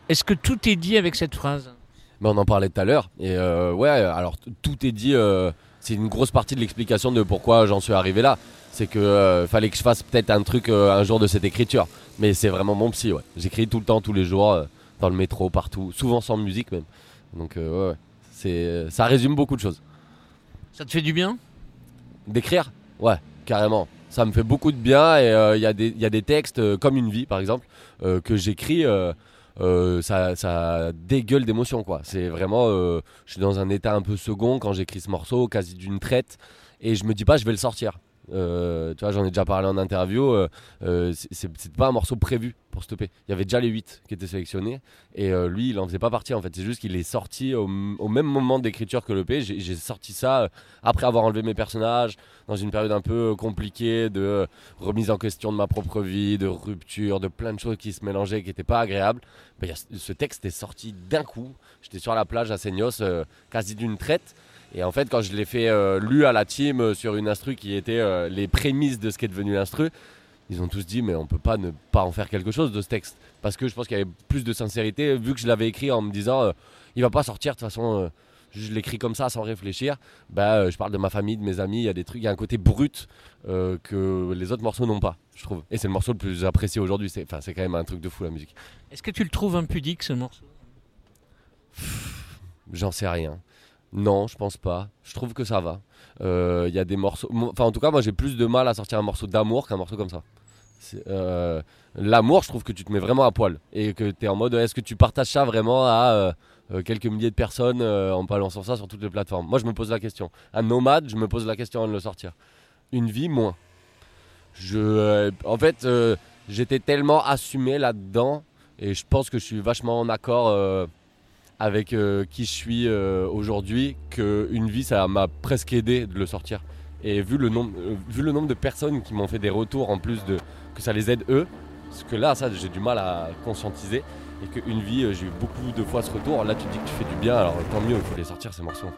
Est-ce que tout est dit avec cette phrase? Mais on en parlait tout à l'heure. Et euh, ouais, alors tout est dit. euh, c'est une grosse partie de l'explication de pourquoi j'en suis arrivé là. C'est que euh, fallait que je fasse peut-être un truc un jour de cette écriture. Mais c'est vraiment mon psy, ouais. J'écris tout le temps, tous les jours, dans le métro, partout, souvent sans musique même. Donc ouais, ouais. C'est, ça résume beaucoup de choses. Ça te fait du bien? D'écrire? Ouais, carrément. Ça me fait beaucoup de bien et euh, il y, a des- textes euh, comme Une vie par exemple euh, que j'écris. ça, ça dégueule d'émotion quoi. C'est vraiment, je suis dans un état un peu second quand j'écris ce morceau, quasi d'une traite, et je me dis pas je vais le sortir. Euh, tu vois, j'en ai déjà parlé en interview. euh, euh, c'est- pas un morceau prévu pour stopper. Il y avait déjà les 8 qui étaient sélectionnés et euh, lui il en faisait pas partie en fait. C'est juste qu'il est sorti au, même moment d'écriture que l'EP. J'ai sorti ça après avoir enlevé mes personnages dans une période un peu compliquée de remise en question de ma propre vie, de rupture, de plein de choses qui se mélangeaient qui n'étaient pas agréables. Ben, ce texte est sorti d'un coup. J'étais sur la plage à Seignos, quasi d'une traite. Et en fait, quand je l'ai fait euh, lu à la team euh, sur une instru qui était euh, les prémices de ce qui est devenu l'instru, ils ont tous dit mais on peut pas ne pas en faire quelque chose de ce texte. Parce que je pense qu'il y avait plus de sincérité vu que je l'avais écrit en me disant euh, il va pas sortir de toute façon je l'écris comme ça sans réfléchir. Bah je parle de ma famille de mes amis il y a des trucs il y a un côté brut que les autres morceaux n'ont pas je trouve. Et c'est le morceau le plus apprécié aujourd'hui c'est enfin c'est quand même un truc de fou la musique. Est-ce que tu le trouves impudique ce morceau? J'en sais rien. Non, je pense pas. Je trouve que ça va. Euh, Il y a des morceaux. mo- Enfin, en tout cas, moi, j'ai plus de mal à sortir un morceau d'amour qu'un morceau comme ça. Euh, L'amour, je trouve que tu te mets vraiment à poil et que tu es en mode est-ce que tu partages ça vraiment à euh, euh, quelques milliers de personnes euh, en balançant ça sur toutes les plateformes? Moi, je me pose la question. Un nomade, je me pose la question de le sortir. Une vie, moins. Je, euh, en fait, euh, j'étais tellement assumé là-dedans et je pense que je suis vachement en accord. Avec euh, qui je suis euh, aujourd'hui qu'une vie ça m'a presque aidé de le sortir. Et vu le nombre euh, vu le nombre de personnes qui m'ont fait des retours en plus de que ça les aide eux parce que là ça j'ai du mal à conscientiser et qu'une vie j'ai eu beaucoup de fois ce retour là tu dis que tu fais du bien alors tant mieux il faut les sortir ces morceaux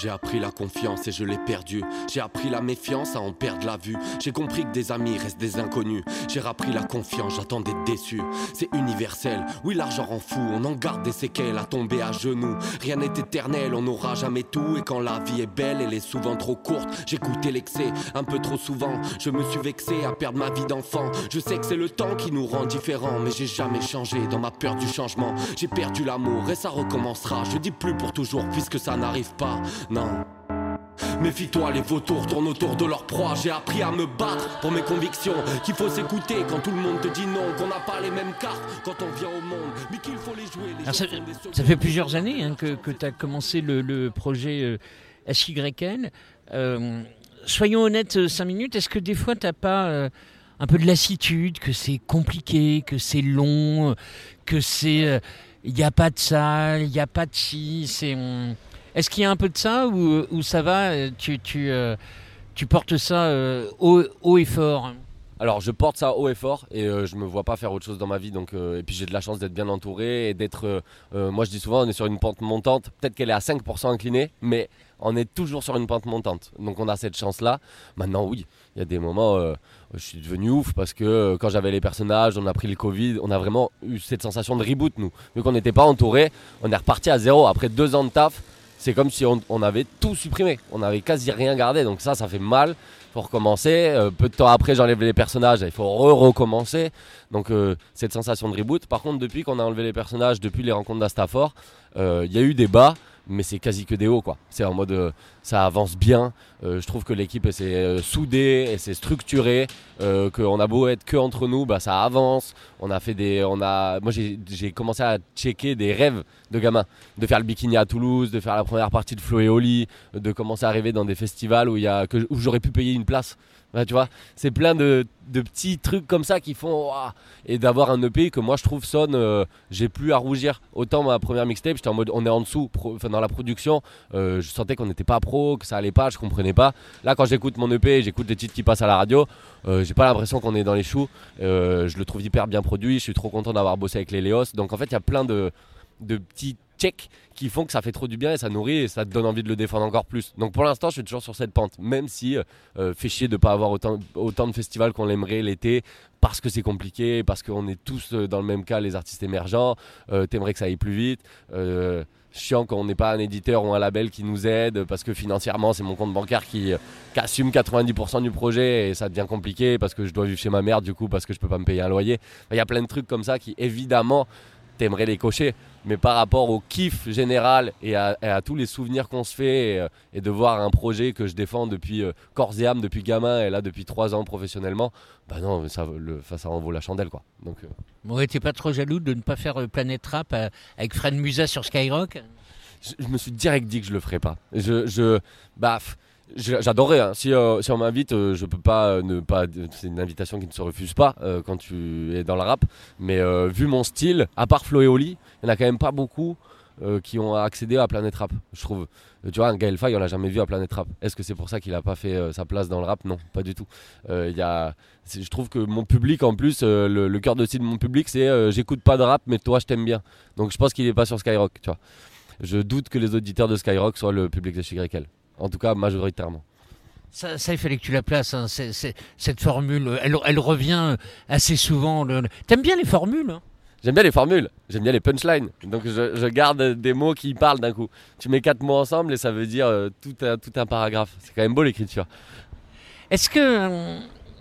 J'ai appris la confiance et je l'ai perdue. J'ai appris la méfiance à en perdre la vue. J'ai compris que des amis restent des inconnus. J'ai appris la confiance, j'attends d'être déçu. C'est universel, oui l'argent rend fou. On en garde des séquelles à tomber à genoux. Rien n'est éternel, on n'aura jamais tout. Et quand la vie est belle, elle est souvent trop courte. J'écoutais l'excès un peu trop souvent. Je me suis vexé à perdre ma vie d'enfant. Je sais que c'est le temps qui nous rend différents. Mais j'ai jamais changé dans ma peur du changement. J'ai perdu l'amour et ça recommencera. Je dis plus pour toujours puisque ça n'arrive pas. Non. Méfie-toi, les vautours tournent autour de leur proie. J'ai appris à me battre pour mes convictions. Qu'il faut s'écouter quand tout le monde te dit non. Qu'on n'a pas les mêmes cartes quand on vient au monde. Mais qu'il faut les jouer. Les ça, ça fait plusieurs années hein, que, que tu as commencé le, le projet euh, SYN. Euh, soyons honnêtes 5 minutes, est-ce que des fois tu n'as pas euh, un peu de lassitude, que c'est compliqué, que c'est long, euh, que c'est... Il n'y a pas de salle, il n'y a pas de ci, c'est... Est-ce qu'il y a un peu de ça ou, ça va, euh, euh, tu portes ça euh, haut, et fort? Alors je porte ça haut et fort et euh, je me vois pas faire autre chose dans ma vie donc et puis j'ai de la chance d'être bien entouré et d'être moi je dis souvent on est sur une pente montante. Peut-être qu'elle est à 5% inclinée mais on est toujours sur une pente montante. Donc on a cette chance là maintenant oui il y a des moments euh, je suis devenu ouf parce que quand j'avais les personnages on a pris le Covid on a vraiment eu cette sensation de reboot nous. Vu qu'on n'était pas entouré on est reparti à zéro. Après deux ans de taf c'est comme si on, avait tout supprimé on avait quasi rien gardé donc ça ça fait mal faut recommencer. Euh, peu de temps après, j'enlève les personnages, il faut re-recommencer. Donc, euh, cette sensation de reboot. Par contre, depuis qu'on a enlevé les personnages, depuis les rencontres d'Astafor, il y a eu des bas, mais c'est quasi que des hauts, quoi. C'est en mode, euh, ça avance bien. Euh, je trouve que l'équipe s'est euh, soudée, elle s'est structurée, euh, qu'on a beau être que entre nous, bah, ça avance. On a fait des, on a, moi j'ai commencé à checker des rêves de gamin, de faire le bikini à Toulouse, de faire la première partie de Flo et Oli, de commencer à arriver dans des festivals où j'aurais pu payer une place. Ouais, tu vois, c'est plein de, petits trucs comme ça qui font et d'avoir un EP que moi je trouve sonne, euh, j'ai plus à rougir. Autant ma première mixtape, j'étais en mode on est en dessous, pro- enfin, dans la production, euh, je sentais qu'on n'était pas pro, que ça allait pas, je comprenais pas. Là, quand j'écoute mon EP, j'écoute les titres qui passent à la radio, euh, j'ai pas l'impression qu'on est dans les choux. Je le trouve hyper bien produit, je suis trop content d'avoir bossé avec les Léos. Donc en fait, il y a plein de, de petits checks qui font que ça fait trop du bien et ça nourrit et ça te donne envie de le défendre encore plus. Donc pour l'instant, je suis toujours sur cette pente, même si euh, fait chier de pas avoir autant, autant de festivals qu'on l'aimerait l'été parce que c'est compliqué, parce qu'on est tous euh, dans le même cas, les artistes émergents. Euh, T'aimerais que ça aille plus vite. Euh, chiant quand on n'est pas un éditeur ou un label qui nous aide parce que financièrement c'est mon compte bancaire qui, qui assume 90% du projet et ça devient compliqué parce que je dois vivre chez ma mère du coup parce que je peux pas me payer un loyer. Il y a plein de trucs comme ça qui évidemment t'aimerais les cocher mais par rapport au kiff général et à, et à tous les souvenirs qu'on se fait et, euh, et de voir un projet que je défends depuis euh, corps et âme depuis gamin et là depuis trois ans professionnellement bah non ça, le, en vaut la chandelle quoi. Donc euh, Bon, t'es pas trop jaloux de ne pas faire euh, Planète Rap euh, avec Fred Musa sur Skyrock? Je, je me suis direct dit que je le ferais pas. Je, je bah, f- j'adorerais. hein. Si, euh, si on m'invite, euh, je peux pas euh, ne pas. C'est une invitation qui ne se refuse pas euh, quand tu es dans le rap. Mais vu mon style, à part Flo et Oli, il y en a quand même pas beaucoup qui ont accédé à Planète Rap. Je trouve. Tu vois, un Gaël Faye, on l'a jamais vu à Planète Rap. Est-ce que c'est pour ça qu'il a pas fait sa place dans le rap? Non, pas du tout. Y a, je trouve que mon public, en plus, le, cœur de cible de mon public, c'est j'écoute pas de rap, mais toi, je t'aime bien. Donc je pense qu'il est pas sur Skyrock, tu vois. Je doute que les auditeurs de Skyrock soient le public de CYL. En tout cas, majoritairement. ça, ça, il fallait que tu la places. hein. Cette formule, euh, elle, elle revient euh, assez souvent. le- T'aimes bien les formules hein? J'aime bien les formules, j'aime bien les punchlines. Donc je, je garde des mots qui parlent d'un coup. Tu mets quatre mots ensemble et ça veut dire euh, tout, un, tout un paragraphe. C'est quand même beau l'écriture. Est-ce que.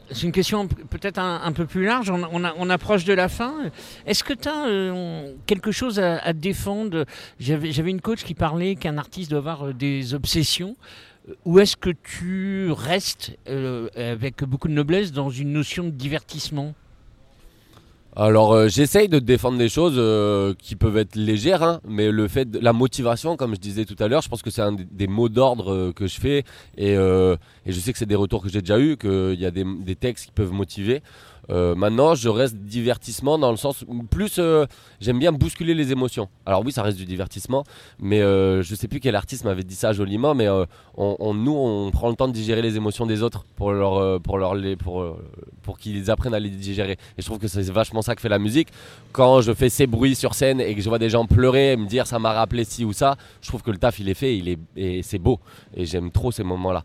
Euh, c'est une question peut-être un, peu plus large, on, approche de la fin. Est-ce que tu as quelque chose à, défendre? J'avais j'avais une coach qui parlait qu'un artiste doit avoir euh, des obsessions. Ou est-ce que tu restes euh, avec beaucoup de noblesse dans une notion de divertissement? Alors euh, j'essaye de défendre des choses euh, qui peuvent être légères, hein, mais le fait de la motivation, comme je disais tout à l'heure, je pense que c'est un des, mots d'ordre euh, que je fais et, euh, et je sais que c'est des retours que j'ai déjà eu, qu'il y a des, des textes qui peuvent motiver. Euh, maintenant, je reste divertissement dans le sens plus euh, j'aime bien bousculer les émotions. Alors oui, ça reste du divertissement, mais euh, je sais plus quel artiste m'avait dit ça joliment, mais euh, on, nous on prend le temps de digérer les émotions des autres pour leur pour leur les pour pour qu'ils apprennent à les digérer. Et je trouve que c'est vachement ça que fait la musique. Quand je fais ces bruits sur scène et que je vois des gens pleurer, et me dire ça m'a rappelé ci ou ça, je trouve que le taf il est fait, il est et c'est beau. Et j'aime trop ces moments-là.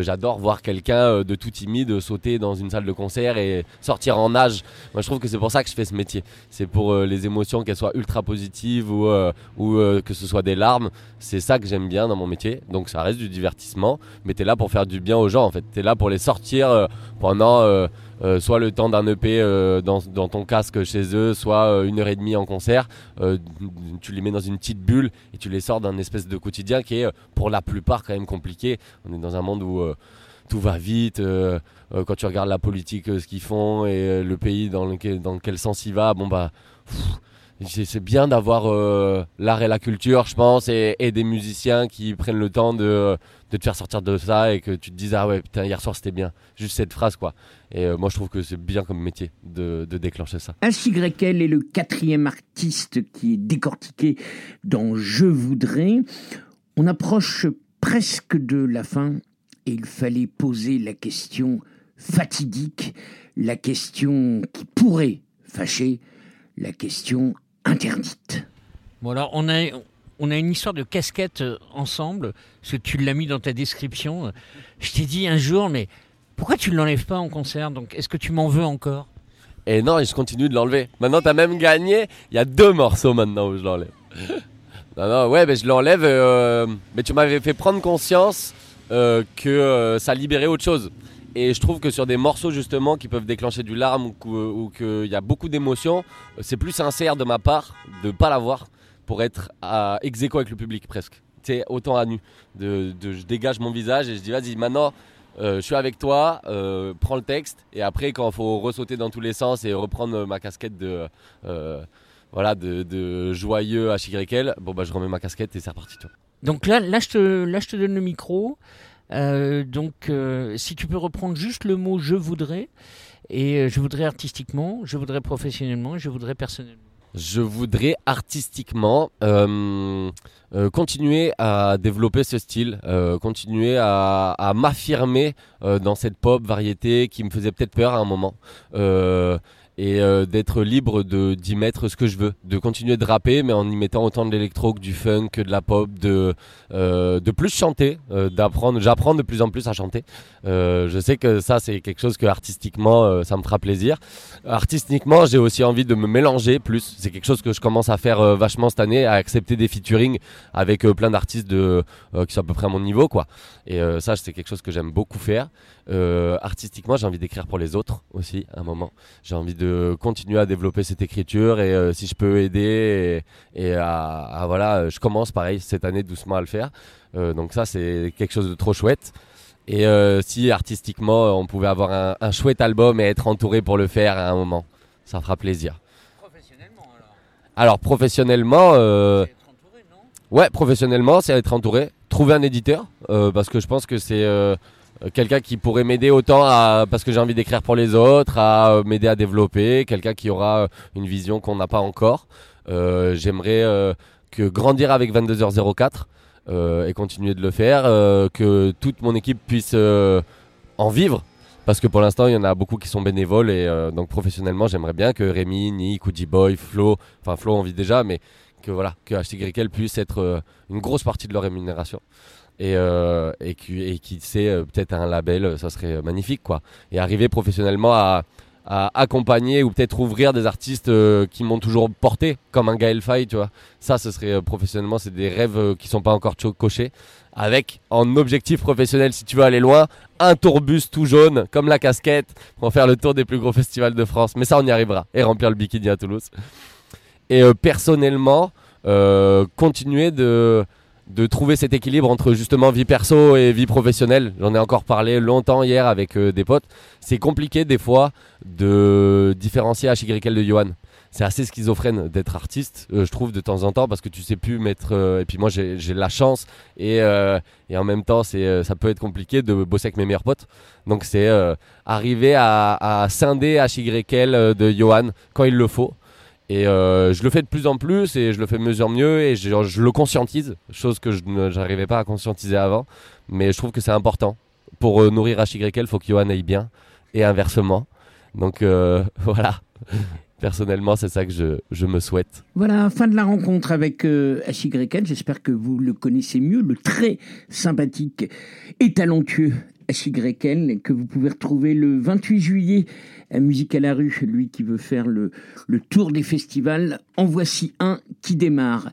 J'adore voir quelqu'un de tout timide sauter dans une salle de concert et sortir en nage. Moi je trouve que c'est pour ça que je fais ce métier. C'est pour euh, les émotions qu'elles soient ultra positives ou euh, ou euh, que ce soit des larmes. C'est ça que j'aime bien dans mon métier. Donc ça reste du divertissement, mais t'es là pour faire du bien aux gens en fait. T'es là pour les sortir pendant soit le temps d'un EP dans, dans ton casque chez eux, soit une heure et demie en concert. Tu les mets dans une petite bulle et tu les sors d'un espèce de quotidien qui est pour la plupart quand même compliqué. On est dans un monde où tout va vite. euh, euh, quand tu regardes la politique, euh, ce qu'ils font et le pays dans lequel, dans quel sens il va, bon bah. c'est bien d'avoir l'art et la culture, je pense, et, des musiciens qui prennent le temps de, de te faire sortir de ça et que tu te dises ah ouais putain hier soir c'était bien, juste cette phrase quoi. Et moi je trouve que c'est bien comme métier de, de déclencher ça. HYL est le quatrième artiste qui est décortiqué dans Je voudrais. On approche presque de la fin et il fallait poser la question fatidique, la question qui pourrait fâcher, la question interdite. Bon, alors, on a, on a une histoire de casquette euh, ensemble, parce que tu l'as mis dans ta description. Je t'ai dit un jour, mais pourquoi tu ne l'enlèves pas en concert? Donc, est-ce que tu m'en veux encore? Et non, et je continue de l'enlever. Maintenant t'as même gagné, il y a deux morceaux maintenant où je l'enlève. non, non, ouais, mais je l'enlève, euh, mais tu m'avais fait prendre conscience que euh, ça libérait autre chose. Et je trouve que sur des morceaux justement qui peuvent déclencher du larme ou, qu'il y a beaucoup d'émotions, euh, c'est plus sincère de ma part de pas l'avoir pour être à ex avec le public presque. Sais, autant à nu. De, je dégage mon visage et je dis vas-y maintenant euh, je suis avec toi, euh, prends le texte et après quand il faut ressauter dans tous les sens et reprendre euh, ma casquette de euh, voilà de, joyeux HYL, bon bah je remets ma casquette et c'est reparti. Donc là, là, je te, là, je te donne le micro. Euh, donc, euh, si tu peux reprendre juste le mot je voudrais, et euh, je voudrais artistiquement, je voudrais professionnellement, je voudrais personnellement. Je voudrais artistiquement continuer à développer ce style, continuer à, m'affirmer dans cette pop variété qui me faisait peut-être peur à un moment. Et euh, d'être libre de d'y mettre ce que je veux, de continuer de rapper mais en y mettant autant de l'électro que du funk, que de la pop, de euh, de plus chanter, euh, d'apprendre, j'apprends de plus en plus à chanter. Euh, je sais que ça c'est quelque chose que artistiquement euh, ça me fera plaisir. Artistiquement, j'ai aussi envie de me mélanger plus. C'est quelque chose que je commence à faire euh, vachement cette année, à accepter des featuring avec plein d'artistes de qui sont à peu près à mon niveau quoi. Et ça c'est quelque chose que j'aime beaucoup faire. Euh, artistiquement, j'ai envie d'écrire pour les autres aussi à un moment. J'ai envie de continuer à développer cette écriture et euh, si je peux aider et, et à, à- voilà, je commence pareil cette année doucement à le faire. Euh, donc ça c'est quelque chose de trop chouette. Et si artistiquement on pouvait avoir un, un chouette album et être entouré pour le faire à un moment, ça fera plaisir. Professionnellement, alors Alors professionnellement, Être entouré, non? Ouais, professionnellement, c'est être entouré, trouver un éditeur, parce que je pense que c'est quelqu'un qui pourrait m'aider autant à, parce que j'ai envie d'écrire pour les autres, à euh, m'aider à développer, quelqu'un qui aura euh, une vision qu'on n'a pas encore. Euh, J'aimerais euh, que grandir avec 22h04 euh, et continuer de le faire, euh, que toute mon équipe puisse euh, en vivre. Parce que pour l'instant, il y en a beaucoup qui sont bénévoles et euh, donc professionnellement, j'aimerais bien que Rémi, Nick, Uji Boy, Flo, enfin Flo on vit déjà, mais que voilà, que HTGL puisse être euh, une grosse partie de leur rémunération. Et, euh, et qui, et sait euh, peut-être un label, euh, ça serait magnifique quoi. Et arriver professionnellement à, accompagner ou peut-être ouvrir des artistes qui m'ont toujours porté, comme un Gaël Faye, tu vois. Ça, ce serait professionnellement, c'est des rêves qui sont pas encore cochés. Avec en objectif professionnel, si tu veux aller loin, un tourbus tout jaune, comme la casquette, pour faire le tour des plus gros festivals de France. Mais ça, on y arrivera. Et remplir le bikini à Toulouse. Et personnellement, continuer de, de trouver cet équilibre entre justement vie perso et vie professionnelle. J'en ai encore parlé longtemps hier avec euh, des potes. C'est compliqué des fois de différencier HYL de Johan. C'est assez schizophrène d'être artiste, euh, je trouve, de temps en temps, parce que tu sais plus mettre. euh, et puis moi, j'ai la chance, et, et en même temps, c'est ça peut être compliqué de bosser avec mes meilleurs potes. Donc c'est arriver à, à scinder HYL de Johan quand il le faut. Et euh, je le fais de plus en plus et je le fais de mieux mieux et je, le conscientise, chose que je n'arrivais pas à conscientiser avant. Mais je trouve que c'est important. Pour euh, nourrir HYL, il faut que Johan aille bien et inversement. Donc euh, voilà, personnellement, c'est ça que je, me souhaite. Voilà, fin de la rencontre avec euh, HYL. J'espère que vous le connaissez mieux, le très sympathique et talentueux HYL, que vous pouvez retrouver le 28 juillet à Musique à la rue. Lui qui veut faire le, le tour des festivals. En voici un qui démarre.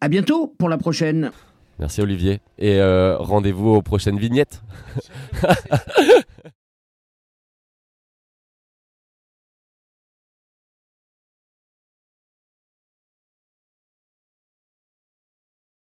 À bientôt pour la prochaine. Merci Olivier et euh, rendez-vous aux prochaines vignettes.